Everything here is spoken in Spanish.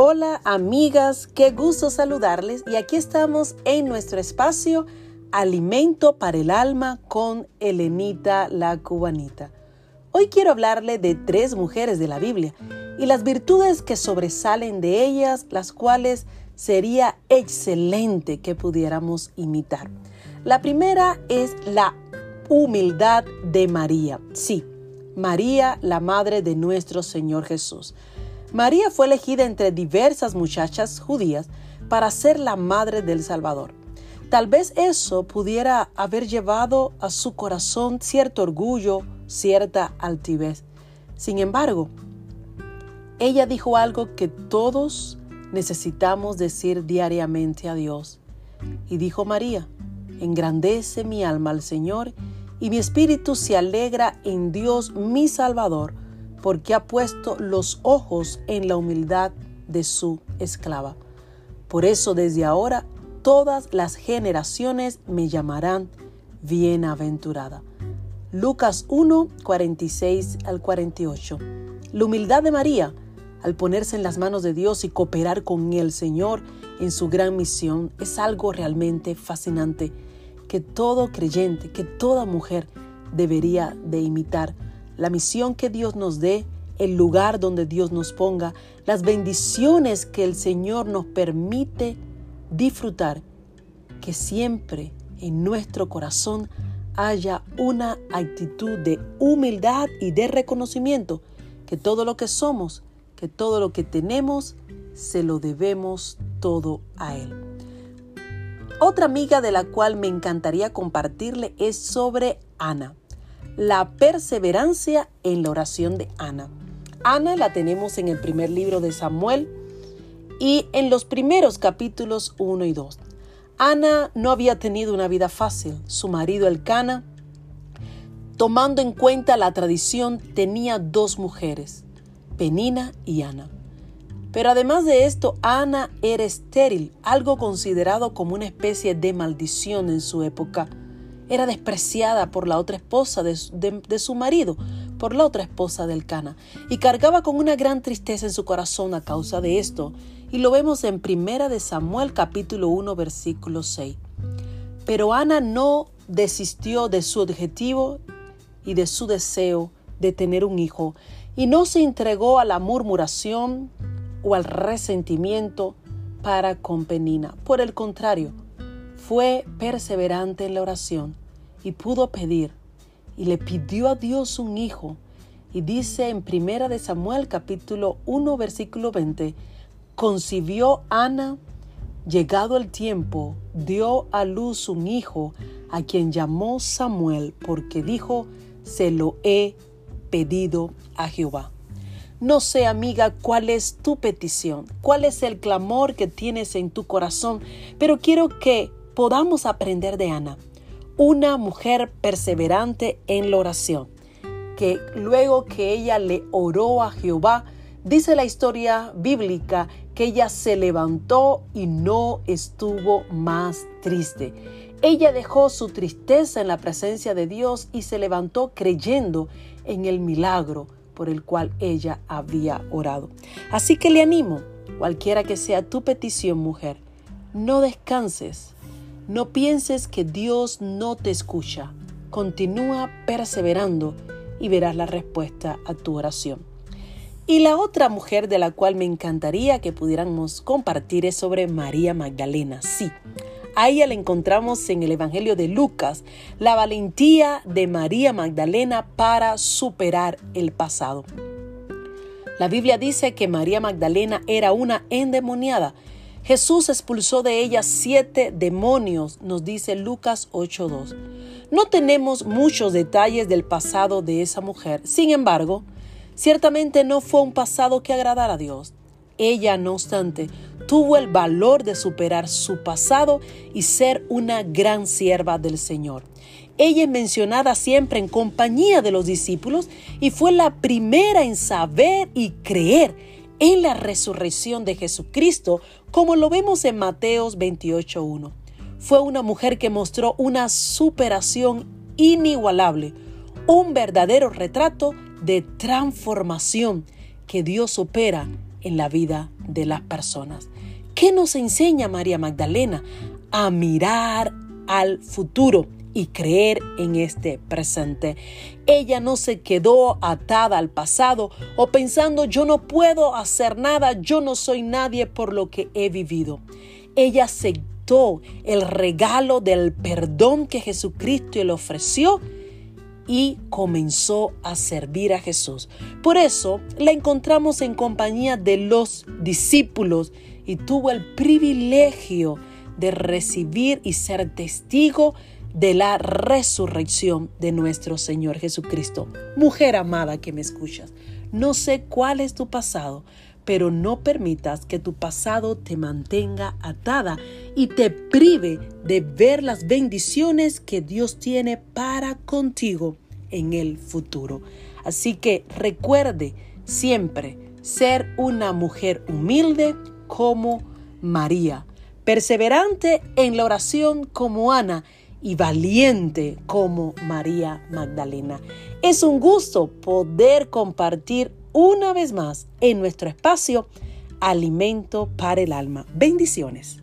Hola amigas, qué gusto saludarles y aquí estamos en nuestro espacio Alimento para el Alma con Elenita la Cubanita. Hoy quiero hablarle de tres mujeres de la Biblia y las virtudes que sobresalen de ellas, las cuales sería excelente que pudiéramos imitar. La primera es la humildad de María. Sí, María, la madre de nuestro Señor Jesús. María fue elegida entre diversas muchachas judías para ser la madre del Salvador. Tal vez eso pudiera haber llevado a su corazón cierto orgullo, cierta altivez. Sin embargo, ella dijo algo que todos necesitamos decir diariamente a Dios. Y dijo María, engrandece mi alma al Señor y mi espíritu se alegra en Dios mi Salvador porque ha puesto los ojos en la humildad de su esclava. Por eso desde ahora todas las generaciones me llamarán bienaventurada. Lucas 1, 46 al 48. La humildad de María, al ponerse en las manos de Dios y cooperar con el Señor en su gran misión, es algo realmente fascinante que todo creyente, que toda mujer debería de imitar la misión que Dios nos dé, el lugar donde Dios nos ponga, las bendiciones que el Señor nos permite disfrutar, que siempre en nuestro corazón haya una actitud de humildad y de reconocimiento, que todo lo que somos, que todo lo que tenemos, se lo debemos todo a Él. Otra amiga de la cual me encantaría compartirle es sobre Ana la perseverancia en la oración de Ana. Ana la tenemos en el primer libro de Samuel y en los primeros capítulos 1 y 2. Ana no había tenido una vida fácil. Su marido Elcana, tomando en cuenta la tradición, tenía dos mujeres, Penina y Ana. Pero además de esto, Ana era estéril, algo considerado como una especie de maldición en su época era despreciada por la otra esposa de, su marido, por la otra esposa del Cana, y cargaba con una gran tristeza en su corazón a causa de esto, y lo vemos en Primera de Samuel capítulo 1 versículo 6. Pero Ana no desistió de su objetivo y de su deseo de tener un hijo, y no se entregó a la murmuración o al resentimiento para con Penina. Por el contrario, fue perseverante en la oración y pudo pedir y le pidió a Dios un hijo. Y dice en Primera de Samuel capítulo 1 versículo 20, concibió Ana, llegado el tiempo, dio a luz un hijo a quien llamó Samuel porque dijo, se lo he pedido a Jehová. No sé, amiga, cuál es tu petición, cuál es el clamor que tienes en tu corazón, pero quiero que podamos aprender de Ana, una mujer perseverante en la oración, que luego que ella le oró a Jehová, dice la historia bíblica que ella se levantó y no estuvo más triste. Ella dejó su tristeza en la presencia de Dios y se levantó creyendo en el milagro por el cual ella había orado. Así que le animo, cualquiera que sea tu petición, mujer, no descanses, no pienses que Dios no te escucha. Continúa perseverando y verás la respuesta a tu oración. Y la otra mujer de la cual me encantaría que pudiéramos compartir es sobre María Magdalena. Sí, a ella la encontramos en el Evangelio de Lucas, la valentía de María Magdalena para superar el pasado. La Biblia dice que María Magdalena era una endemoniada Jesús expulsó de ella siete demonios, nos dice Lucas 8.2. No tenemos muchos detalles del pasado de esa mujer, sin embargo, ciertamente no fue un pasado que agradara a Dios. Ella, no obstante, tuvo el valor de superar su pasado y ser una gran sierva del Señor. Ella es mencionada siempre en compañía de los discípulos y fue la primera en saber y creer en la resurrección de Jesucristo, como lo vemos en Mateos 28.1. Fue una mujer que mostró una superación inigualable, un verdadero retrato de transformación que Dios opera en la vida de las personas. ¿Qué nos enseña María Magdalena? A mirar al futuro y creer en este presente. Ella no se quedó atada al pasado o pensando yo no puedo hacer nada, yo no soy nadie por lo que he vivido. Ella aceptó el regalo del perdón que Jesucristo le ofreció y comenzó a servir a Jesús. Por eso la encontramos en compañía de los discípulos y tuvo el privilegio de recibir y ser testigo de la resurrección de nuestro Señor Jesucristo. Mujer amada que me escuchas, no sé cuál es tu pasado, pero no permitas que tu pasado te mantenga atada y te prive de ver las bendiciones que Dios tiene para contigo en el futuro. Así que recuerde siempre ser una mujer humilde como María, perseverante en la oración como Ana y valiente como María Magdalena. Es un gusto poder compartir una vez más en nuestro espacio Alimento para el Alma. Bendiciones.